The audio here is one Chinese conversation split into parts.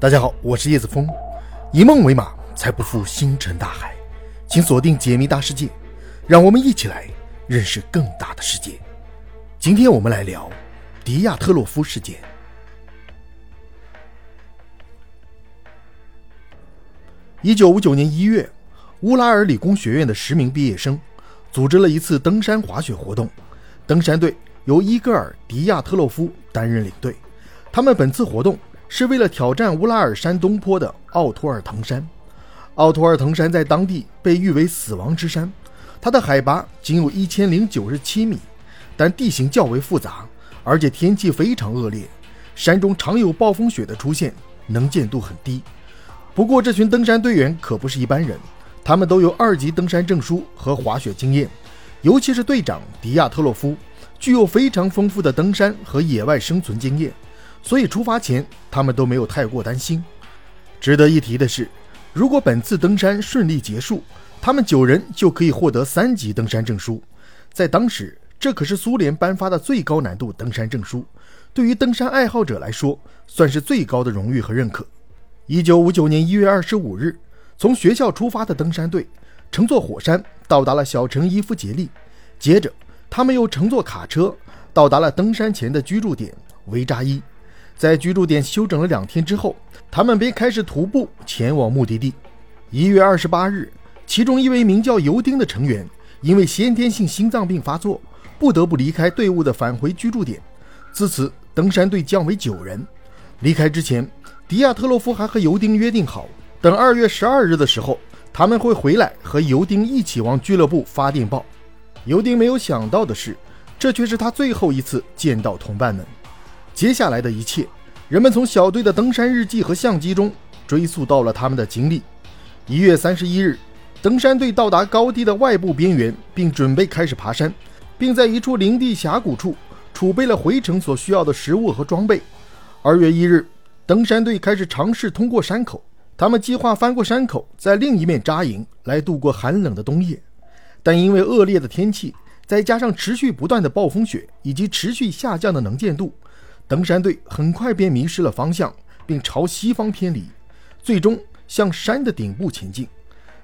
大家好，我是叶子峰，以梦为马，才不负星辰大海。请锁定解密大世界，让我们一起来认识更大的世界。今天我们来聊迪亚特洛夫事件。一九五九年一月，乌拉尔理工学院的十名毕业生组织了一次登山滑雪活动，登山队由伊戈尔·迪亚特洛夫担任领队。他们本次活动。是为了挑战乌拉尔山东坡的奥托尔滕山。奥托尔滕山在当地被誉为“死亡之山”，它的海拔仅有一千零九十七米，但地形较为复杂，而且天气非常恶劣，山中常有暴风雪的出现，能见度很低。不过，这群登山队员可不是一般人，他们都有二级登山证书和滑雪经验，尤其是队长迪亚特洛夫，具有非常丰富的登山和野外生存经验。所以出发前，他们都没有太过担心。值得一提的是，如果本次登山顺利结束，他们九人就可以获得三级登山证书。在当时，这可是苏联颁发的最高难度登山证书，对于登山爱好者来说，算是最高的荣誉和认可。一九五九年一月二十五日，从学校出发的登山队乘坐火山到达了小城伊夫杰利，接着他们又乘坐卡车到达了登山前的居住点维扎伊。在居住点休整了两天之后，他们便开始徒步前往目的地。一月二十八日，其中一位名叫尤丁的成员因为先天性心脏病发作，不得不离开队伍的返回居住点。自此，登山队降为九人。离开之前，迪亚特洛夫还和尤丁约定好，等二月十二日的时候，他们会回来和尤丁一起往俱乐部发电报。尤丁没有想到的是，这却是他最后一次见到同伴们。接下来的一切，人们从小队的登山日记和相机中追溯到了他们的经历。一月三十一日，登山队到达高地的外部边缘，并准备开始爬山，并在一处林地峡谷处储备了回程所需要的食物和装备。二月一日，登山队开始尝试通过山口，他们计划翻过山口，在另一面扎营来度过寒冷的冬夜。但因为恶劣的天气，再加上持续不断的暴风雪以及持续下降的能见度。登山队很快便迷失了方向，并朝西方偏离，最终向山的顶部前进。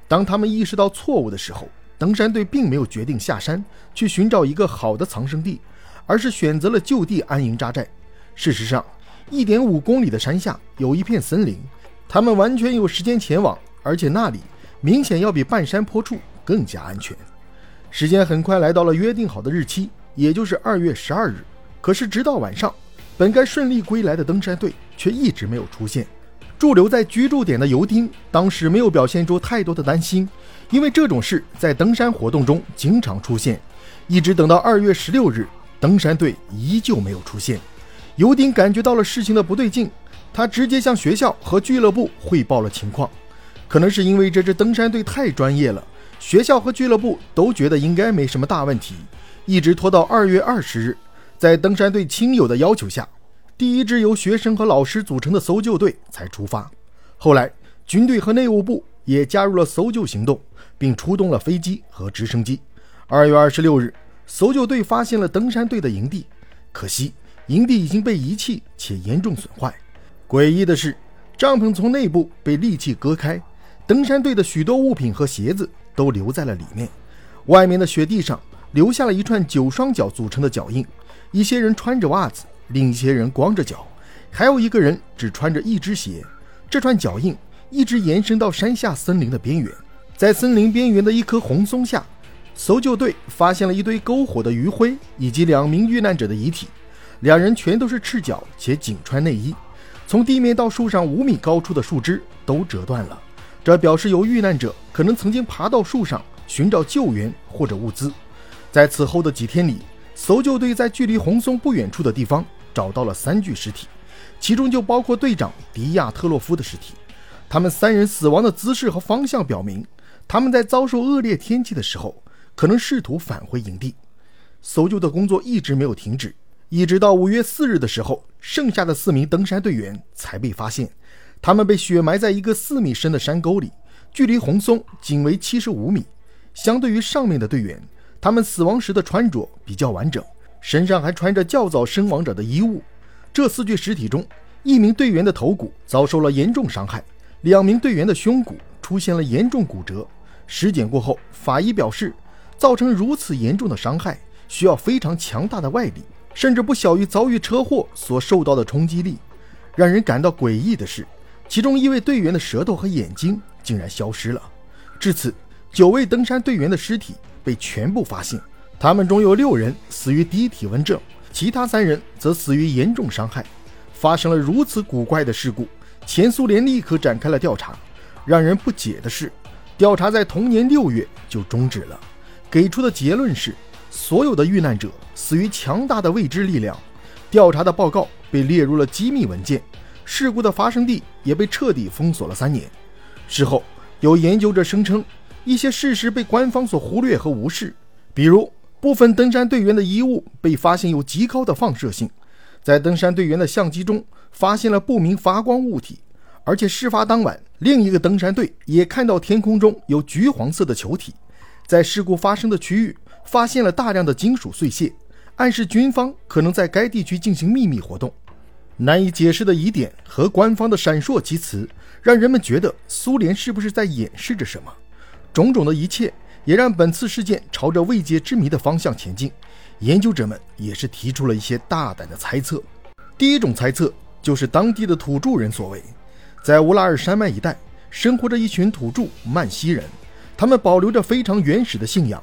当他们意识到错误的时候，登山队并没有决定下山去寻找一个好的藏身地，而是选择了就地安营扎寨。事实上，一点五公里的山下有一片森林，他们完全有时间前往，而且那里明显要比半山坡处更加安全。时间很快来到了约定好的日期，也就是二月十二日。可是直到晚上。本该顺利归来的登山队却一直没有出现。驻留在居住点的尤丁当时没有表现出太多的担心，因为这种事在登山活动中经常出现。一直等到二月十六日，登山队依旧没有出现。尤丁感觉到了事情的不对劲，他直接向学校和俱乐部汇报了情况。可能是因为这支登山队太专业了，学校和俱乐部都觉得应该没什么大问题，一直拖到二月二十日。在登山队亲友的要求下，第一支由学生和老师组成的搜救队才出发。后来，军队和内务部也加入了搜救行动，并出动了飞机和直升机。二月二十六日，搜救队发现了登山队的营地，可惜营地已经被遗弃且严重损坏。诡异的是，帐篷从内部被利器割开，登山队的许多物品和鞋子都留在了里面。外面的雪地上留下了一串九双脚组成的脚印。一些人穿着袜子，另一些人光着脚，还有一个人只穿着一只鞋。这串脚印一直延伸到山下森林的边缘，在森林边缘的一棵红松下，搜救队发现了一堆篝火的余灰以及两名遇难者的遗体。两人全都是赤脚且仅穿内衣，从地面到树上五米高处的树枝都折断了，这表示有遇难者可能曾经爬到树上寻找救援或者物资。在此后的几天里。搜救队在距离红松不远处的地方找到了三具尸体，其中就包括队长迪亚特洛夫的尸体。他们三人死亡的姿势和方向表明，他们在遭受恶劣天气的时候可能试图返回营地。搜救的工作一直没有停止，一直到五月四日的时候，剩下的四名登山队员才被发现。他们被雪埋在一个四米深的山沟里，距离红松仅为七十五米。相对于上面的队员。他们死亡时的穿着比较完整，身上还穿着较早身亡者的衣物。这四具尸体中，一名队员的头骨遭受了严重伤害，两名队员的胸骨出现了严重骨折。尸检过后，法医表示，造成如此严重的伤害需要非常强大的外力，甚至不小于遭遇车祸所受到的冲击力。让人感到诡异的是，其中一位队员的舌头和眼睛竟然消失了。至此，九位登山队员的尸体被全部发现，他们中有六人死于低体温症，其他三人则死于严重伤害。发生了如此古怪的事故，前苏联立刻展开了调查。让人不解的是，调查在同年六月就终止了，给出的结论是所有的遇难者死于强大的未知力量。调查的报告被列入了机密文件，事故的发生地也被彻底封锁了三年。事后，有研究者声称，一些事实被官方所忽略和无视，比如部分登山队员的衣物被发现有极高的放射性，在登山队员的相机中发现了不明发光物体，而且事发当晚，另一个登山队也看到天空中有橘黄色的球体，在事故发生的区域发现了大量的金属碎屑。暗示军方可能在该地区进行秘密活动，难以解释的疑点和官方的闪烁其词，让人们觉得苏联是不是在掩饰着什么？种种的一切也让本次事件朝着未解之谜的方向前进。研究者们也是提出了一些大胆的猜测。第一种猜测就是当地的土著人所为，在乌拉尔山脉一带生活着一群土著曼西人，他们保留着非常原始的信仰。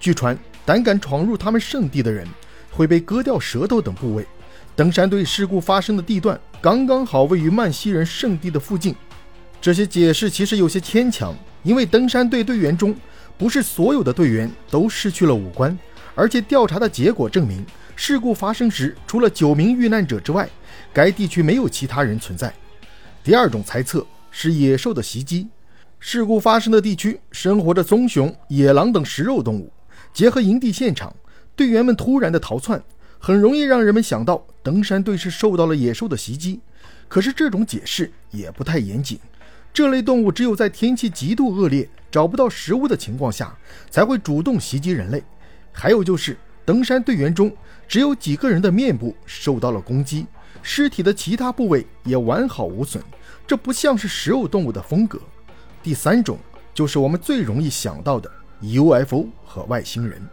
据传，胆敢闯入他们圣地的人。会被割掉舌头等部位。登山队事故发生的地段刚刚好位于曼西人圣地的附近。这些解释其实有些牵强，因为登山队队员中不是所有的队员都失去了五官，而且调查的结果证明，事故发生时除了九名遇难者之外，该地区没有其他人存在。第二种猜测是野兽的袭击。事故发生的地区生活着棕熊、野狼等食肉动物，结合营地现场。队员们突然的逃窜，很容易让人们想到登山队是受到了野兽的袭击。可是这种解释也不太严谨。这类动物只有在天气极度恶劣、找不到食物的情况下，才会主动袭击人类。还有就是，登山队员中只有几个人的面部受到了攻击，尸体的其他部位也完好无损，这不像是食肉动物的风格。第三种就是我们最容易想到的 UFO 和外星人。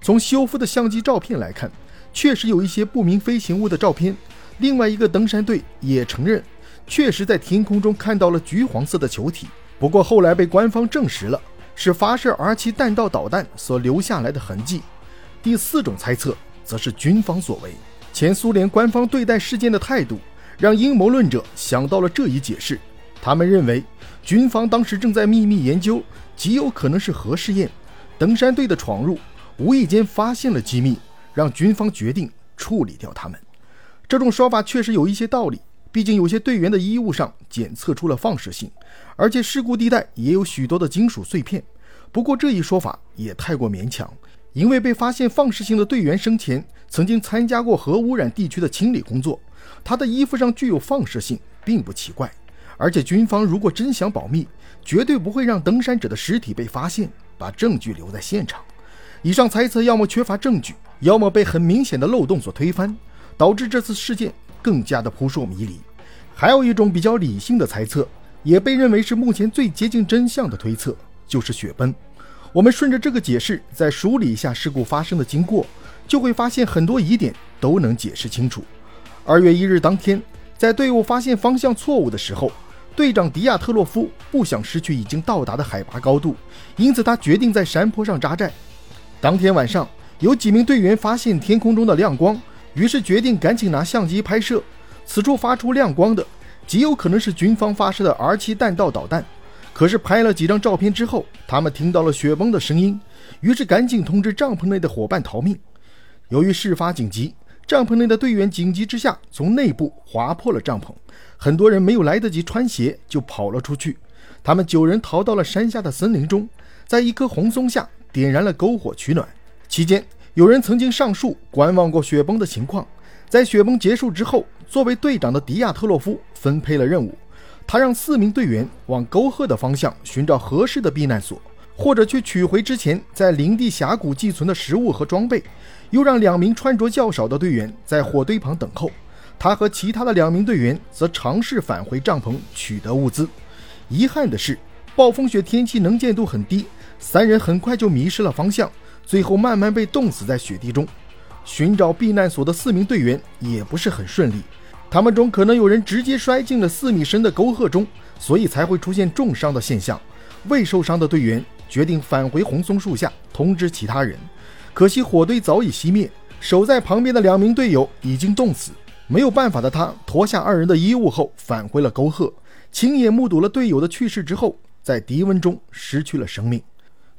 从修复的相机照片来看，确实有一些不明飞行物的照片。另外一个登山队也承认，确实在天空中看到了橘黄色的球体。不过后来被官方证实了，是发射 R 七弹道导弹所留下来的痕迹。第四种猜测则是军方所为。前苏联官方对待事件的态度，让阴谋论者想到了这一解释。他们认为，军方当时正在秘密研究，极有可能是核试验。登山队的闯入。无意间发现了机密，让军方决定处理掉他们。这种说法确实有一些道理，毕竟有些队员的衣物上检测出了放射性，而且事故地带也有许多的金属碎片。不过这一说法也太过勉强，因为被发现放射性的队员生前曾经参加过核污染地区的清理工作，他的衣服上具有放射性并不奇怪。而且军方如果真想保密，绝对不会让登山者的尸体被发现，把证据留在现场。以上猜测要么缺乏证据，要么被很明显的漏洞所推翻，导致这次事件更加的扑朔迷离。还有一种比较理性的猜测，也被认为是目前最接近真相的推测，就是雪崩。我们顺着这个解释再梳理一下事故发生的经过，就会发现很多疑点都能解释清楚。二月一日当天，在队伍发现方向错误的时候，队长迪亚特洛夫不想失去已经到达的海拔高度，因此他决定在山坡上扎寨。当天晚上，有几名队员发现天空中的亮光，于是决定赶紧拿相机拍摄。此处发出亮光的，极有可能是军方发射的 R 七弹道导弹。可是拍了几张照片之后，他们听到了雪崩的声音，于是赶紧通知帐篷内的伙伴逃命。由于事发紧急，帐篷内的队员紧急之下从内部划破了帐篷，很多人没有来得及穿鞋就跑了出去。他们九人逃到了山下的森林中，在一棵红松下。点燃了篝火取暖，期间有人曾经上树观望过雪崩的情况。在雪崩结束之后，作为队长的迪亚特洛夫分配了任务，他让四名队员往沟壑的方向寻找合适的避难所，或者去取回之前在林地峡谷寄存的食物和装备，又让两名穿着较少的队员在火堆旁等候。他和其他的两名队员则尝试返回帐篷取得物资。遗憾的是，暴风雪天气能见度很低，三人很快就迷失了方向，最后慢慢被冻死在雪地中。寻找避难所的四名队员也不是很顺利，他们中可能有人直接摔进了四米深的沟壑中，所以才会出现重伤的现象。未受伤的队员决定返回红松树下通知其他人，可惜火堆早已熄灭，守在旁边的两名队友已经冻死。没有办法的他脱下二人的衣物后返回了沟壑，亲眼目睹了队友的去世之后，在低温中失去了生命。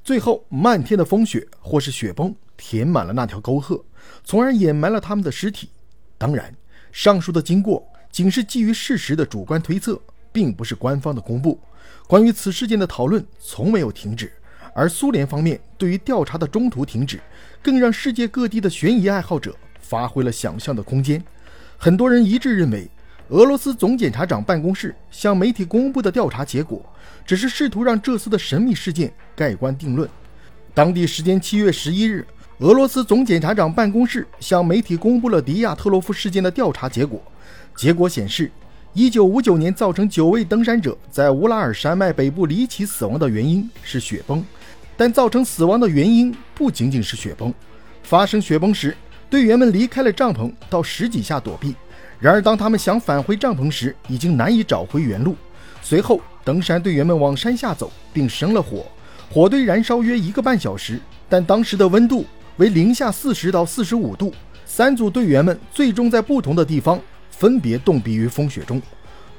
最后，漫天的风雪或是雪崩填满了那条沟壑。从而掩埋了他们的尸体。当然，上述的经过仅是基于事实的主观推测，并不是官方的公布。关于此事件的讨论从没有停止，而苏联方面对于调查的中途停止，更让世界各地的悬疑爱好者发挥了想象的空间。很多人一致认为，俄罗斯总检察长办公室向媒体公布的调查结果，只是试图让这次的神秘事件盖棺定论。当地时间七月十一日。俄罗斯总检察长办公室向媒体公布了迪亚特洛夫事件的调查结果。结果显示，1959年造成九位登山者在乌拉尔山脉北部离奇死亡的原因是雪崩，但造成死亡的原因不仅仅是雪崩。发生雪崩时，队员们离开了帐篷，到石底下躲避。然而，当他们想返回帐篷时，已经难以找回原路。随后，登山队员们往山下走，并生了火，火堆燃烧约一个半小时，但当时的温度。为零下四十到四十五度，三组队员们最终在不同的地方分别冻毙于风雪中。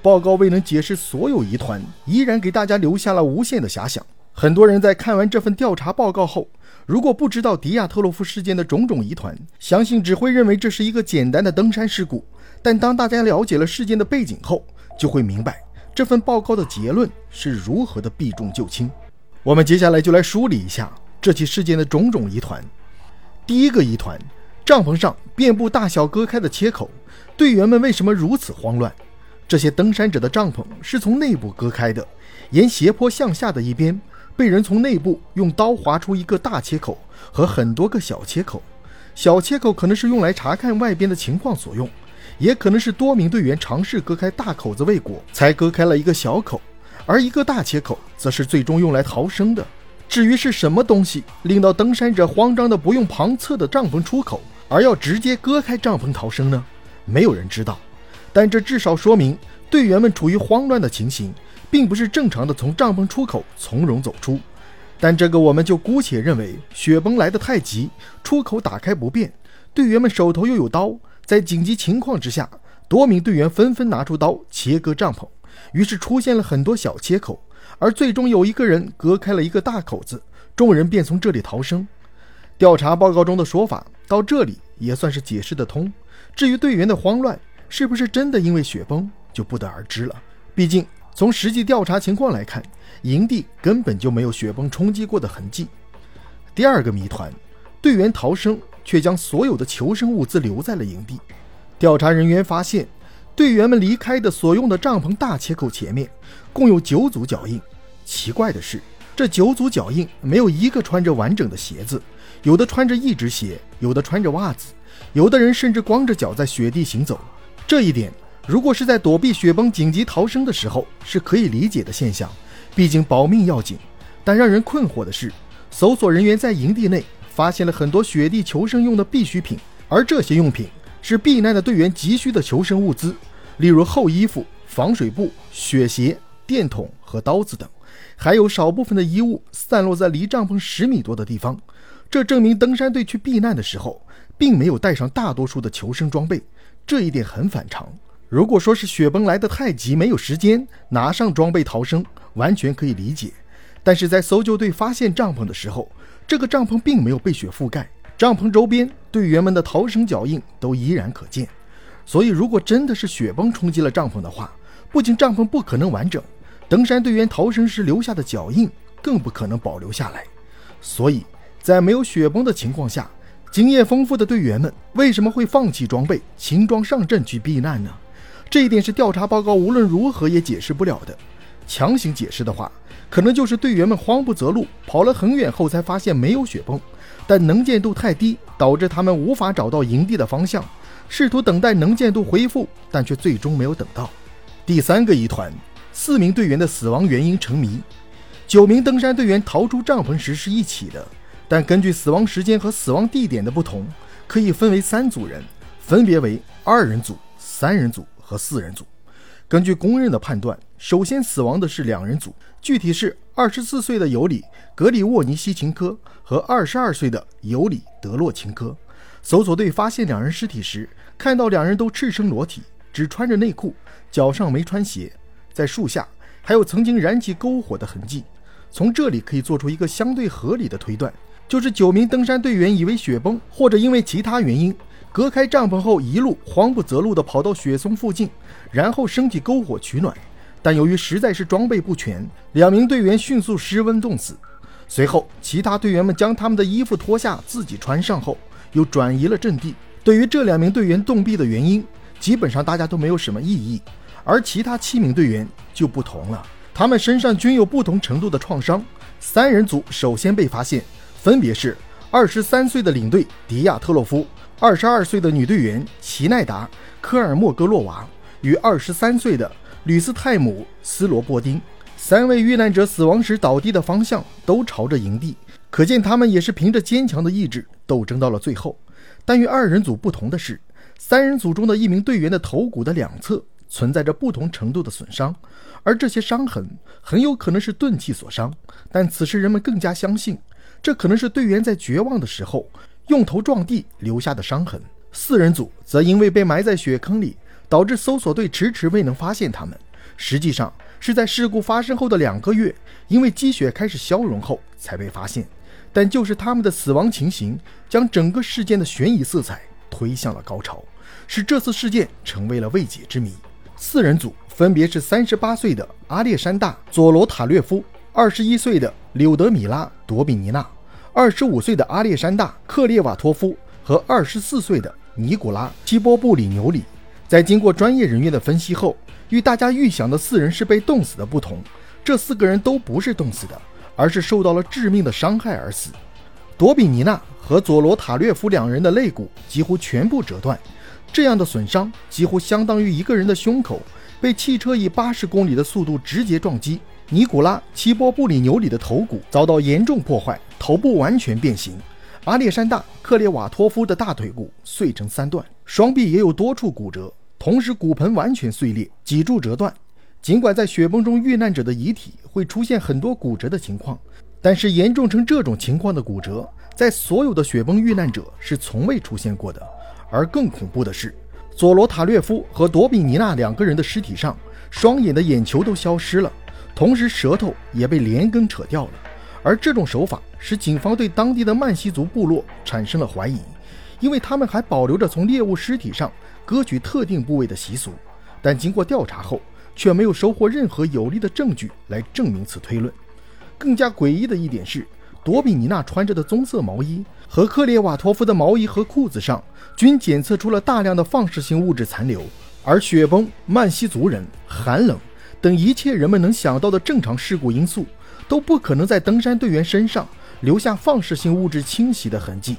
报告未能解释所有疑团，依然给大家留下了无限的遐想。很多人在看完这份调查报告后，如果不知道迪亚特洛夫事件的种种疑团，相信只会认为这是一个简单的登山事故。但当大家了解了事件的背景后，就会明白这份报告的结论是如何的避重就轻。我们接下来就来梳理一下这起事件的种种疑团。第一个疑团，帐篷上遍布大小割开的切口，队员们为什么如此慌乱？这些登山者的帐篷是从内部割开的，沿斜坡向下的一边被人从内部用刀划出一个大切口和很多个小切口。小切口可能是用来查看外边的情况所用，也可能是多名队员尝试割开大口子未果，才割开了一个小口，而一个大切口则是最终用来逃生的。至于是什么东西令到登山者慌张的不用旁侧的帐篷出口，而要直接割开帐篷逃生呢？没有人知道。但这至少说明队员们处于慌乱的情形，并不是正常的从帐篷出口从容走出。但这个我们就姑且认为雪崩来得太急，出口打开不便，队员们手头又有刀，在紧急情况之下，多名队员纷纷拿出刀切割帐篷，于是出现了很多小切口。而最终有一个人隔开了一个大口子，众人便从这里逃生。调查报告中的说法到这里也算是解释得通。至于队员的慌乱是不是真的因为雪崩，就不得而知了。毕竟从实际调查情况来看，营地根本就没有雪崩冲击过的痕迹。第二个谜团，队员逃生却将所有的求生物资留在了营地。调查人员发现。队员们离开的所用的帐篷大切口前面，共有九组脚印。奇怪的是，这九组脚印没有一个穿着完整的鞋子，有的穿着一只鞋，有的穿着袜子，有的人甚至光着脚在雪地行走。这一点，如果是在躲避雪崩紧急逃生的时候，是可以理解的现象，毕竟保命要紧。但让人困惑的是，搜索人员在营地内发现了很多雪地求生用的必需品，而这些用品。是避难的队员急需的求生物资，例如厚衣服、防水布、雪鞋、电筒和刀子等，还有少部分的衣物散落在离帐篷十米多的地方。这证明登山队去避难的时候，并没有带上大多数的求生装备，这一点很反常。如果说是雪崩来得太急，没有时间拿上装备逃生，完全可以理解。但是在搜救队发现帐篷的时候，这个帐篷并没有被雪覆盖。帐篷周边队员们的逃生脚印都依然可见，所以如果真的是雪崩冲击了帐篷的话，不仅帐篷不可能完整，登山队员逃生时留下的脚印更不可能保留下来。所以在没有雪崩的情况下，经验丰富的队员们为什么会放弃装备，轻装上阵去避难呢？这一点是调查报告无论如何也解释不了的。强行解释的话，可能就是队员们慌不择路，跑了很远后才发现没有雪崩。但能见度太低，导致他们无法找到营地的方向，试图等待能见度恢复，但却最终没有等到。第三个疑团，四名队员的死亡原因成谜。九名登山队员逃出帐篷时是一起的，但根据死亡时间和死亡地点的不同，可以分为三组人，分别为二人组、三人组和四人组。根据公认的判断，首先死亡的是两人组，具体是二十四岁的尤里·格里沃尼西琴科和二十二岁的尤里·德洛琴科。搜索队发现两人尸体时，看到两人都赤身裸体，只穿着内裤，脚上没穿鞋。在树下还有曾经燃起篝火的痕迹。从这里可以做出一个相对合理的推断，就是九名登山队员以为雪崩或者因为其他原因。隔开帐篷后，一路慌不择路地跑到雪松附近，然后升起篝火取暖。但由于实在是装备不全，两名队员迅速失温冻死。随后，其他队员们将他们的衣服脱下，自己穿上后，又转移了阵地。对于这两名队员冻毙的原因，基本上大家都没有什么异议。而其他七名队员就不同了，他们身上均有不同程度的创伤。三人组首先被发现，分别是二十三岁的领队迪亚特洛夫。二十二岁的女队员齐奈达·科尔莫戈洛娃与二十三岁的吕斯泰姆·斯罗波丁三位遇难者死亡时倒地的方向都朝着营地，可见他们也是凭着坚强的意志斗争到了最后。但与二人组不同的是，三人组中的一名队员的头骨的两侧存在着不同程度的损伤，而这些伤痕很有可能是钝器所伤。但此时人们更加相信，这可能是队员在绝望的时候。用头撞地留下的伤痕。四人组则因为被埋在雪坑里，导致搜索队迟迟未能发现他们。实际上是在事故发生后的两个月，因为积雪开始消融后才被发现。但就是他们的死亡情形，将整个事件的悬疑色彩推向了高潮，使这次事件成为了未解之谜。四人组分别是三十八岁的阿列山大·佐罗塔略夫，二十一岁的柳德米拉·多比尼娜。二十五岁的阿列山大·克列瓦托夫和二十四岁的尼古拉·基波布里纽里，在经过专业人员的分析后，与大家预想的四人是被冻死的不同，这四个人都不是冻死的，而是受到了致命的伤害而死。多比尼娜和佐罗塔略夫两人的肋骨几乎全部折断，这样的损伤几乎相当于一个人的胸口被汽车以八十公里的速度直接撞击。尼古拉·齐波布里纽里的头骨遭到严重破坏，头部完全变形；阿列山大·克列瓦托夫的大腿骨碎成三段，双臂也有多处骨折，同时骨盆完全碎裂，脊柱折断。尽管在雪崩中遇难者的遗体会出现很多骨折的情况，但是严重成这种情况的骨折，在所有的雪崩遇难者是从未出现过的。而更恐怖的是，佐罗塔略夫和多比尼娜两个人的尸体上，双眼的眼球都消失了。同时，舌头也被连根扯掉了，而这种手法使警方对当地的曼西族部落产生了怀疑，因为他们还保留着从猎物尸体上割取特定部位的习俗。但经过调查后，却没有收获任何有力的证据来证明此推论。更加诡异的一点是，多比尼娜穿着的棕色毛衣和克列瓦托夫的毛衣和裤子上均检测出了大量的放射性物质残留，而雪崩、曼西族人、寒冷。等一切人们能想到的正常事故因素，都不可能在登山队员身上留下放射性物质侵袭的痕迹。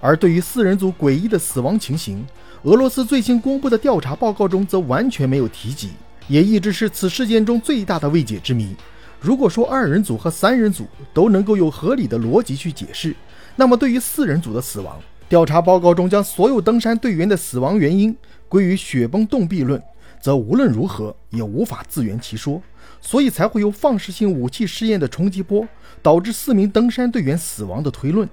而对于四人组诡异的死亡情形，俄罗斯最新公布的调查报告中则完全没有提及，也一直是此事件中最大的未解之谜。如果说二人组和三人组都能够有合理的逻辑去解释，那么对于四人组的死亡，调查报告中将所有登山队员的死亡原因归于雪崩冻壁论。则无论如何也无法自圆其说，所以才会有放射性武器试验的冲击波导致四名登山队员死亡的推论。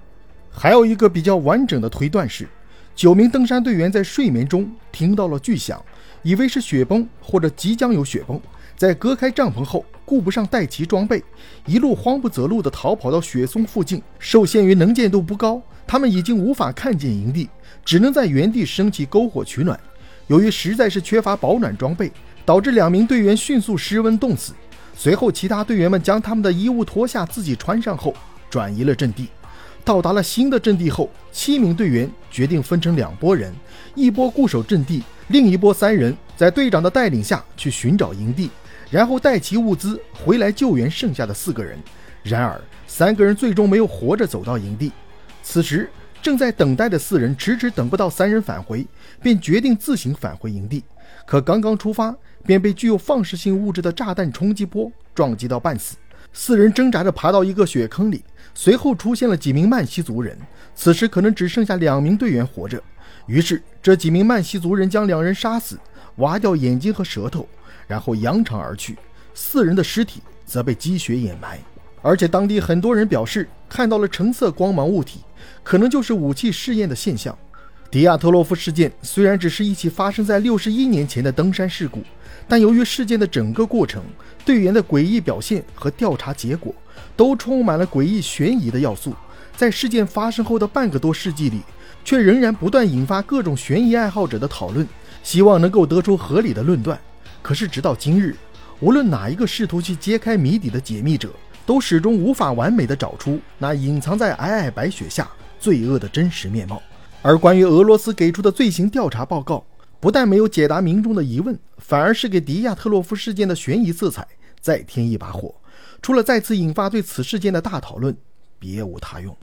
还有一个比较完整的推断是，九名登山队员在睡眠中听到了巨响，以为是雪崩或者即将有雪崩，在隔开帐篷后顾不上带齐装备，一路慌不择路地逃跑到雪松附近。受限于能见度不高，他们已经无法看见营地，只能在原地升起篝火取暖。由于实在是缺乏保暖装备，导致两名队员迅速失温冻死。随后，其他队员们将他们的衣物脱下，自己穿上后，转移了阵地。到达了新的阵地后，七名队员决定分成两拨人，一波固守阵地，另一波三人在队长的带领下去寻找营地，然后带齐物资回来救援剩下的四个人。然而，三个人最终没有活着走到营地。此时，正在等待的四人迟迟等不到三人返回，便决定自行返回营地。可刚刚出发，便被具有放射性物质的炸弹冲击波撞击到半死。四人挣扎着爬到一个雪坑里，随后出现了几名曼西族人。此时可能只剩下两名队员活着，于是这几名曼西族人将两人杀死，挖掉眼睛和舌头，然后扬长而去。四人的尸体则被积雪掩埋。而且当地很多人表示看到了橙色光芒物体，可能就是武器试验的现象。迪亚特洛夫事件虽然只是一起发生在六十一年前的登山事故，但由于事件的整个过程、队员的诡异表现和调查结果，都充满了诡异悬疑的要素，在事件发生后的半个多世纪里，却仍然不断引发各种悬疑爱好者的讨论，希望能够得出合理的论断。可是直到今日，无论哪一个试图去揭开谜底的解密者，都始终无法完美的找出那隐藏在皑皑白雪下罪恶的真实面貌。而关于俄罗斯给出的罪行调查报告，不但没有解答民众的疑问，反而是给迪亚特洛夫事件的悬疑色彩再添一把火。除了再次引发对此事件的大讨论，别无他用。